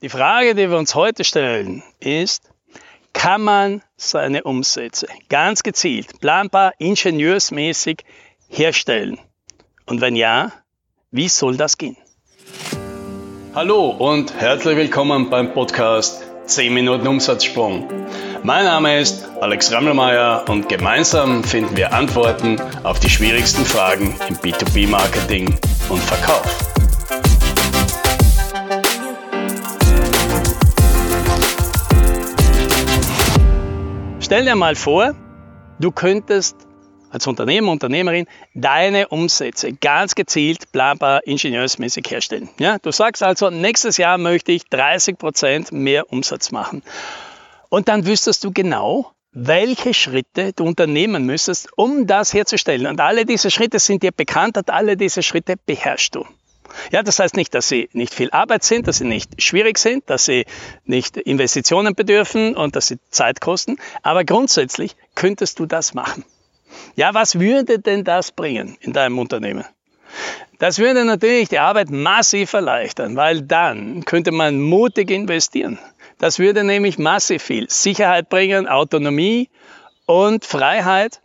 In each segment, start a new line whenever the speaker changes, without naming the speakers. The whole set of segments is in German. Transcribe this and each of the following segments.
Die Frage, die wir uns heute stellen, ist, kann man seine Umsätze ganz gezielt, planbar, ingenieursmäßig herstellen? Und wenn ja, wie soll das gehen? Hallo und herzlich willkommen beim Podcast 10 Minuten Umsatzsprung. Mein Name ist Alex Rammelmeier und gemeinsam finden wir Antworten auf die schwierigsten Fragen im B2B-Marketing und Verkauf. Stell dir mal vor, du könntest als Unternehmer, Unternehmerin deine Umsätze ganz gezielt, planbar, ingenieursmäßig herstellen. Ja, du sagst also, nächstes Jahr möchte ich 30 Prozent mehr Umsatz machen. Und dann wüsstest du genau, welche Schritte du unternehmen müsstest, um das herzustellen. Und alle diese Schritte sind dir bekannt und alle diese Schritte beherrschst du. Ja, das heißt nicht, dass sie nicht viel Arbeit sind, dass sie nicht schwierig sind, dass sie nicht Investitionen bedürfen und dass sie Zeit kosten, aber grundsätzlich könntest du das machen. Ja, was würde denn das bringen in deinem Unternehmen? Das würde natürlich die Arbeit massiv erleichtern, weil dann könnte man mutig investieren. Das würde nämlich massiv viel Sicherheit bringen, Autonomie und Freiheit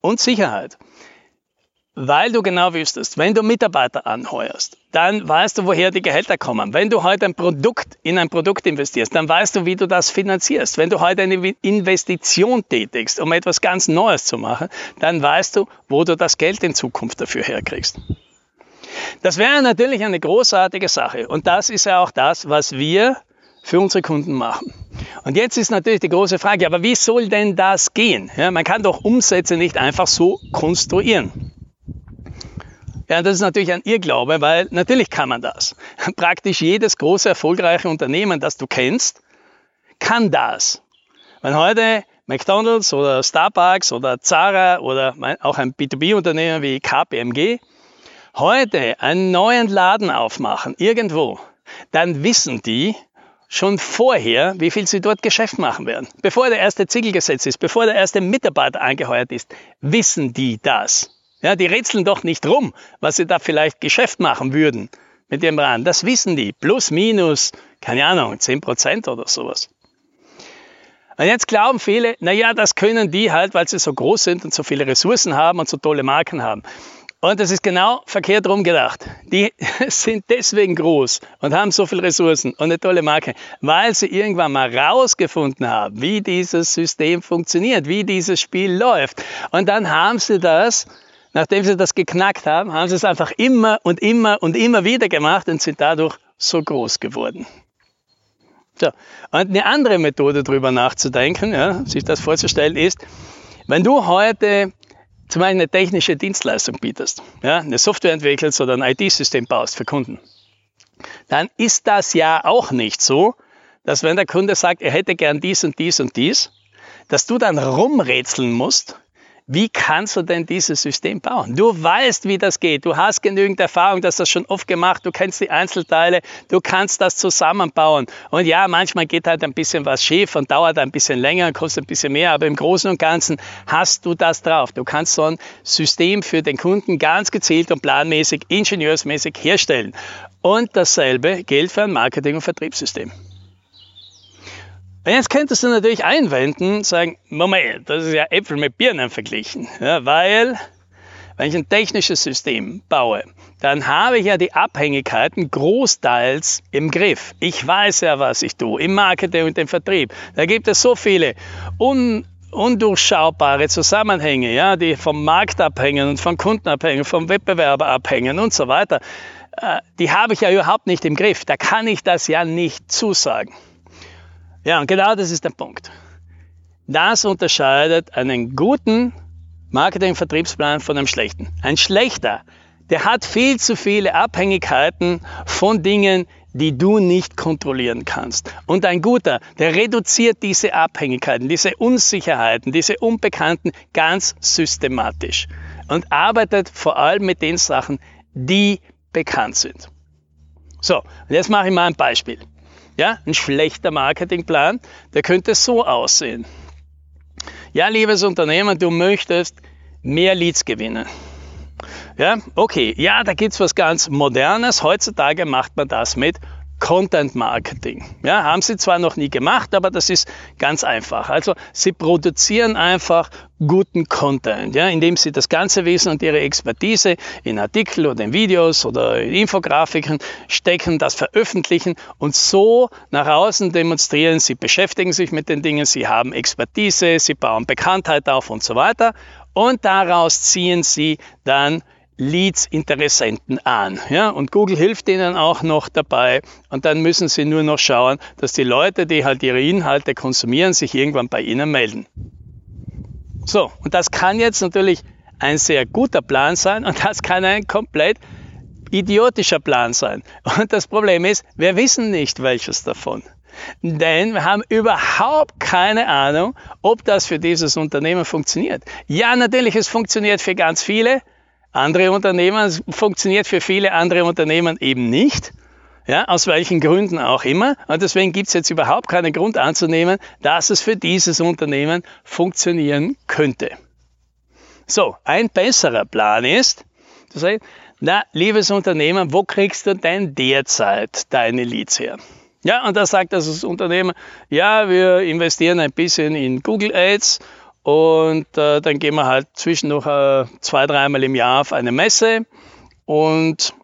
und Sicherheit. Weil du genau wüsstest, wenn du Mitarbeiter anheuerst, dann weißt du, woher die Gehälter kommen. Wenn du heute ein Produkt in ein Produkt investierst, dann weißt du, wie du das finanzierst. Wenn du heute eine Investition tätigst, um etwas ganz Neues zu machen, dann weißt du, wo du das Geld in Zukunft dafür herkriegst. Das wäre natürlich eine großartige Sache. Und das ist ja auch das, was wir für unsere Kunden machen. Und jetzt ist natürlich die große Frage, aber wie soll denn das gehen? Ja, man kann doch Umsätze nicht einfach so konstruieren. Ja, das ist natürlich ein Irrglaube, weil natürlich kann man das. Praktisch jedes große erfolgreiche Unternehmen, das du kennst, kann das. Wenn heute McDonald's oder Starbucks oder Zara oder auch ein B2B-Unternehmen wie KPMG heute einen neuen Laden aufmachen, irgendwo, dann wissen die schon vorher, wie viel sie dort Geschäft machen werden. Bevor der erste Ziegel gesetzt ist, bevor der erste Mitarbeiter angeheuert ist, wissen die das. Ja, die rätseln doch nicht rum, was sie da vielleicht Geschäft machen würden mit dem Rand. Das wissen die. Plus, minus, keine Ahnung, 10 Prozent oder sowas. Und jetzt glauben viele, naja, das können die halt, weil sie so groß sind und so viele Ressourcen haben und so tolle Marken haben. Und das ist genau verkehrt rum gedacht. Die sind deswegen groß und haben so viele Ressourcen und eine tolle Marke, weil sie irgendwann mal rausgefunden haben, wie dieses System funktioniert, wie dieses Spiel läuft. Und dann haben sie das Nachdem sie das geknackt haben, haben sie es einfach immer und immer und immer wieder gemacht und sind dadurch so groß geworden. So. Und eine andere Methode darüber nachzudenken, ja, sich das vorzustellen, ist, wenn du heute zum Beispiel eine technische Dienstleistung bietest, ja, eine Software entwickelst oder ein IT-System baust für Kunden, dann ist das ja auch nicht so, dass wenn der Kunde sagt, er hätte gern dies und dies und dies, dass du dann rumrätseln musst, wie kannst du denn dieses System bauen? Du weißt, wie das geht. Du hast genügend Erfahrung, du hast das schon oft gemacht. Du kennst die Einzelteile. Du kannst das zusammenbauen. Und ja, manchmal geht halt ein bisschen was schief und dauert ein bisschen länger und kostet ein bisschen mehr. Aber im Großen und Ganzen hast du das drauf. Du kannst so ein System für den Kunden ganz gezielt und planmäßig, ingenieursmäßig herstellen. Und dasselbe gilt für ein Marketing- und Vertriebssystem. Und jetzt könntest du natürlich einwenden, sagen, Moment, das ist ja Äpfel mit Birnen verglichen, ja, weil wenn ich ein technisches System baue, dann habe ich ja die Abhängigkeiten großteils im Griff. Ich weiß ja, was ich tue, im Marketing und im Vertrieb. Da gibt es so viele un undurchschaubare Zusammenhänge, ja, die vom Markt abhängen und vom Kunden abhängen, vom Wettbewerber abhängen und so weiter. Äh, die habe ich ja überhaupt nicht im Griff. Da kann ich das ja nicht zusagen. Ja, und genau das ist der Punkt. Das unterscheidet einen guten Marketing-Vertriebsplan von einem schlechten. Ein schlechter, der hat viel zu viele Abhängigkeiten von Dingen, die du nicht kontrollieren kannst. Und ein guter, der reduziert diese Abhängigkeiten, diese Unsicherheiten, diese Unbekannten ganz systematisch und arbeitet vor allem mit den Sachen, die bekannt sind. So, und jetzt mache ich mal ein Beispiel. Ja, ein schlechter Marketingplan, der könnte so aussehen. Ja, liebes Unternehmen, du möchtest mehr Leads gewinnen. Ja, okay, ja, da gibt's was ganz Modernes. Heutzutage macht man das mit Content Marketing. Ja, haben sie zwar noch nie gemacht, aber das ist ganz einfach. Also sie produzieren einfach guten Content, ja, indem sie das ganze Wissen und ihre Expertise in Artikel oder in Videos oder in Infografiken stecken, das veröffentlichen und so nach außen demonstrieren, sie beschäftigen sich mit den Dingen, sie haben Expertise, sie bauen Bekanntheit auf und so weiter und daraus ziehen sie dann Leads Interessenten an. Ja? Und Google hilft ihnen auch noch dabei. Und dann müssen sie nur noch schauen, dass die Leute, die halt ihre Inhalte konsumieren, sich irgendwann bei ihnen melden. So, und das kann jetzt natürlich ein sehr guter Plan sein und das kann ein komplett idiotischer Plan sein. Und das Problem ist, wir wissen nicht welches davon. Denn wir haben überhaupt keine Ahnung, ob das für dieses Unternehmen funktioniert. Ja, natürlich, es funktioniert für ganz viele, andere Unternehmen, funktioniert für viele andere Unternehmen eben nicht. Ja, aus welchen Gründen auch immer. Und deswegen gibt es jetzt überhaupt keinen Grund anzunehmen, dass es für dieses Unternehmen funktionieren könnte. So, ein besserer Plan ist, zu sagen, na, liebes Unternehmen, wo kriegst du denn derzeit deine Leads her? Ja, und da sagt also das Unternehmen, ja, wir investieren ein bisschen in Google Ads und äh, dann gehen wir halt zwischendurch äh, zwei, dreimal im Jahr auf eine Messe und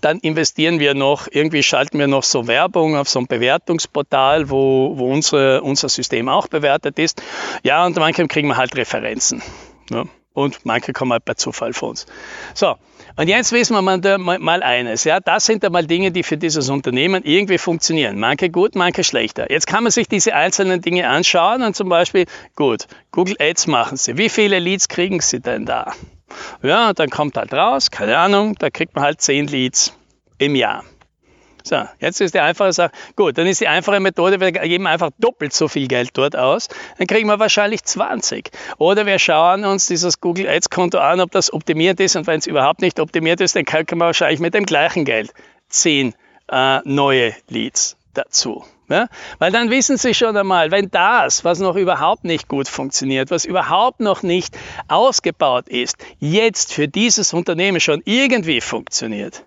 dann investieren wir noch, irgendwie schalten wir noch so Werbung auf so ein Bewertungsportal, wo, wo unsere, unser System auch bewertet ist. Ja, und manchmal kriegen wir halt Referenzen. Ja. Und manche kommen halt per Zufall von uns. So, und jetzt wissen wir mal, mal eines. Ja, das sind einmal Dinge, die für dieses Unternehmen irgendwie funktionieren. Manche gut, manche schlechter. Jetzt kann man sich diese einzelnen Dinge anschauen und zum Beispiel, gut, Google Ads machen Sie. Wie viele Leads kriegen Sie denn da? Ja, dann kommt halt raus, keine Ahnung, da kriegt man halt 10 Leads im Jahr. So, jetzt ist die einfache Sache, gut, dann ist die einfache Methode, wir geben einfach doppelt so viel Geld dort aus, dann kriegen wir wahrscheinlich 20. Oder wir schauen uns dieses Google Ads Konto an, ob das optimiert ist und wenn es überhaupt nicht optimiert ist, dann kriegen wir wahrscheinlich mit dem gleichen Geld 10 äh, neue Leads dazu. Ja? Weil dann wissen Sie schon einmal, wenn das, was noch überhaupt nicht gut funktioniert, was überhaupt noch nicht ausgebaut ist, jetzt für dieses Unternehmen schon irgendwie funktioniert,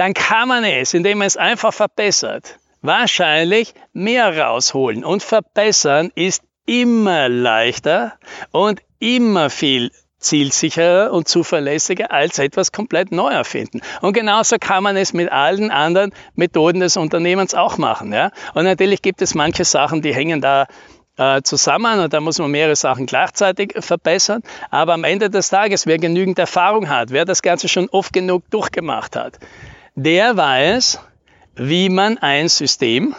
dann kann man es, indem man es einfach verbessert, wahrscheinlich mehr rausholen. Und verbessern ist immer leichter und immer viel zielsicherer und zuverlässiger als etwas komplett neu erfinden. Und genauso kann man es mit allen anderen Methoden des Unternehmens auch machen. Ja? Und natürlich gibt es manche Sachen, die hängen da äh, zusammen und da muss man mehrere Sachen gleichzeitig verbessern. Aber am Ende des Tages, wer genügend Erfahrung hat, wer das Ganze schon oft genug durchgemacht hat, der weiß, wie man ein System,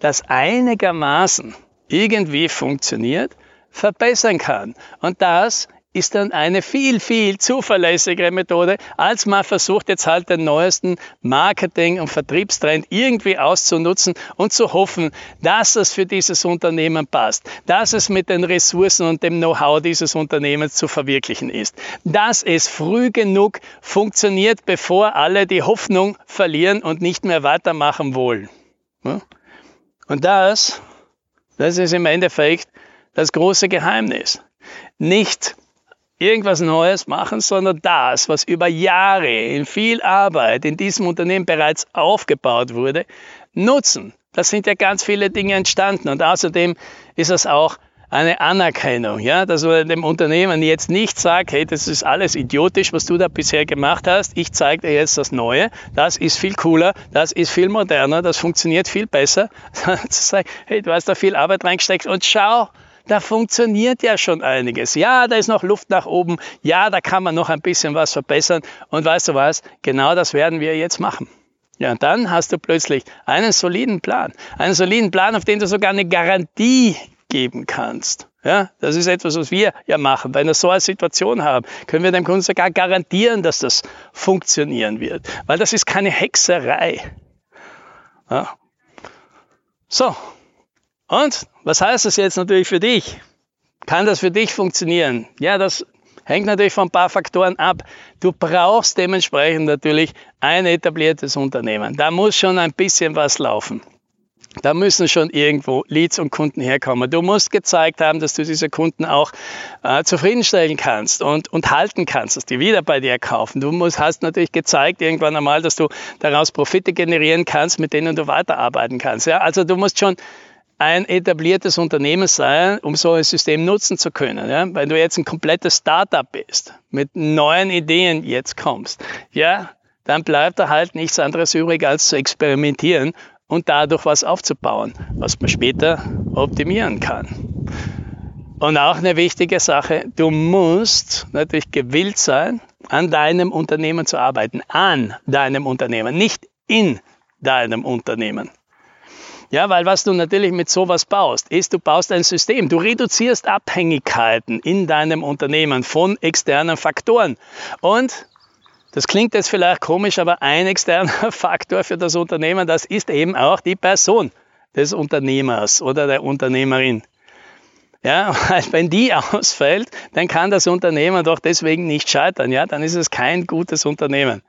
das einigermaßen irgendwie funktioniert, verbessern kann. Und das ist dann eine viel, viel zuverlässigere Methode, als man versucht jetzt halt den neuesten Marketing- und Vertriebstrend irgendwie auszunutzen und zu hoffen, dass es für dieses Unternehmen passt, dass es mit den Ressourcen und dem Know-how dieses Unternehmens zu verwirklichen ist, dass es früh genug funktioniert, bevor alle die Hoffnung verlieren und nicht mehr weitermachen wollen. Und das, das ist im Endeffekt das große Geheimnis. Nicht irgendwas Neues machen, sondern das, was über Jahre in viel Arbeit in diesem Unternehmen bereits aufgebaut wurde, nutzen. Das sind ja ganz viele Dinge entstanden und außerdem ist es auch eine Anerkennung, ja, dass man dem Unternehmen jetzt nicht sagt, hey, das ist alles idiotisch, was du da bisher gemacht hast, ich zeige dir jetzt das Neue, das ist viel cooler, das ist viel moderner, das funktioniert viel besser, zu sagen, hey, du hast da viel Arbeit reingesteckt und schau, da funktioniert ja schon einiges. Ja, da ist noch Luft nach oben. Ja, da kann man noch ein bisschen was verbessern. Und weißt du was? Genau das werden wir jetzt machen. Ja, und dann hast du plötzlich einen soliden Plan. Einen soliden Plan, auf den du sogar eine Garantie geben kannst. Ja, das ist etwas, was wir ja machen. Wenn wir so eine Situation haben, können wir dem Kunden sogar garantieren, dass das funktionieren wird. Weil das ist keine Hexerei. Ja. So, und was heißt das jetzt natürlich für dich? Kann das für dich funktionieren? Ja, das hängt natürlich von ein paar Faktoren ab. Du brauchst dementsprechend natürlich ein etabliertes Unternehmen. Da muss schon ein bisschen was laufen. Da müssen schon irgendwo Leads und Kunden herkommen. Du musst gezeigt haben, dass du diese Kunden auch äh, zufriedenstellen kannst und, und halten kannst, dass die wieder bei dir kaufen. Du musst, hast natürlich gezeigt irgendwann einmal, dass du daraus Profite generieren kannst, mit denen du weiterarbeiten kannst. Ja? Also du musst schon ein etabliertes Unternehmen sein, um so ein System nutzen zu können. Ja? Wenn du jetzt ein komplettes Startup bist, mit neuen Ideen jetzt kommst, ja, dann bleibt da halt nichts anderes übrig, als zu experimentieren und dadurch was aufzubauen, was man später optimieren kann. Und auch eine wichtige Sache, du musst natürlich gewillt sein, an deinem Unternehmen zu arbeiten, an deinem Unternehmen, nicht in deinem Unternehmen. Ja, weil was du natürlich mit sowas baust, ist, du baust ein System. Du reduzierst Abhängigkeiten in deinem Unternehmen von externen Faktoren. Und das klingt jetzt vielleicht komisch, aber ein externer Faktor für das Unternehmen, das ist eben auch die Person des Unternehmers oder der Unternehmerin. Ja, wenn die ausfällt, dann kann das Unternehmen doch deswegen nicht scheitern. Ja, dann ist es kein gutes Unternehmen.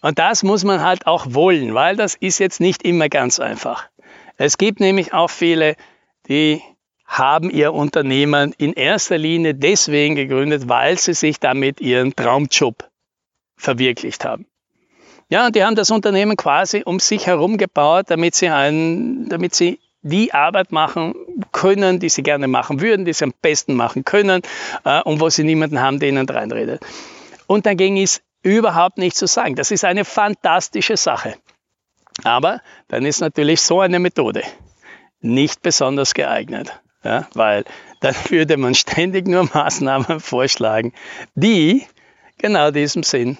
Und das muss man halt auch wollen, weil das ist jetzt nicht immer ganz einfach. Es gibt nämlich auch viele, die haben ihr Unternehmen in erster Linie deswegen gegründet, weil sie sich damit ihren Traumjob verwirklicht haben. Ja, und die haben das Unternehmen quasi um sich herum gebaut, damit sie, ein, damit sie die Arbeit machen können, die sie gerne machen würden, die sie am besten machen können äh, und wo sie niemanden haben, der ihnen reinredet. Und dagegen ist überhaupt nichts zu sagen. Das ist eine fantastische Sache. Aber dann ist natürlich so eine Methode nicht besonders geeignet, ja, weil dann würde man ständig nur Maßnahmen vorschlagen, die genau diesem Sinn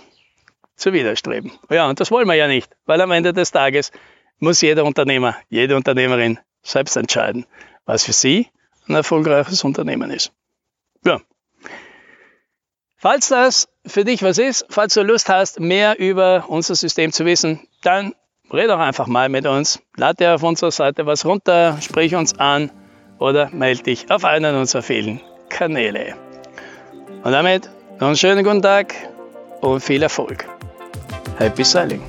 zu widerstreben. Ja, und das wollen wir ja nicht, weil am Ende des Tages muss jeder Unternehmer, jede Unternehmerin selbst entscheiden, was für sie ein erfolgreiches Unternehmen ist. Ja. Falls das für dich was ist, falls du Lust hast, mehr über unser System zu wissen, dann red doch einfach mal mit uns. Lade dir auf unserer Seite was runter, sprich uns an oder melde dich auf einen unserer vielen Kanäle. Und damit noch einen schönen guten Tag und viel Erfolg. Happy Sailing!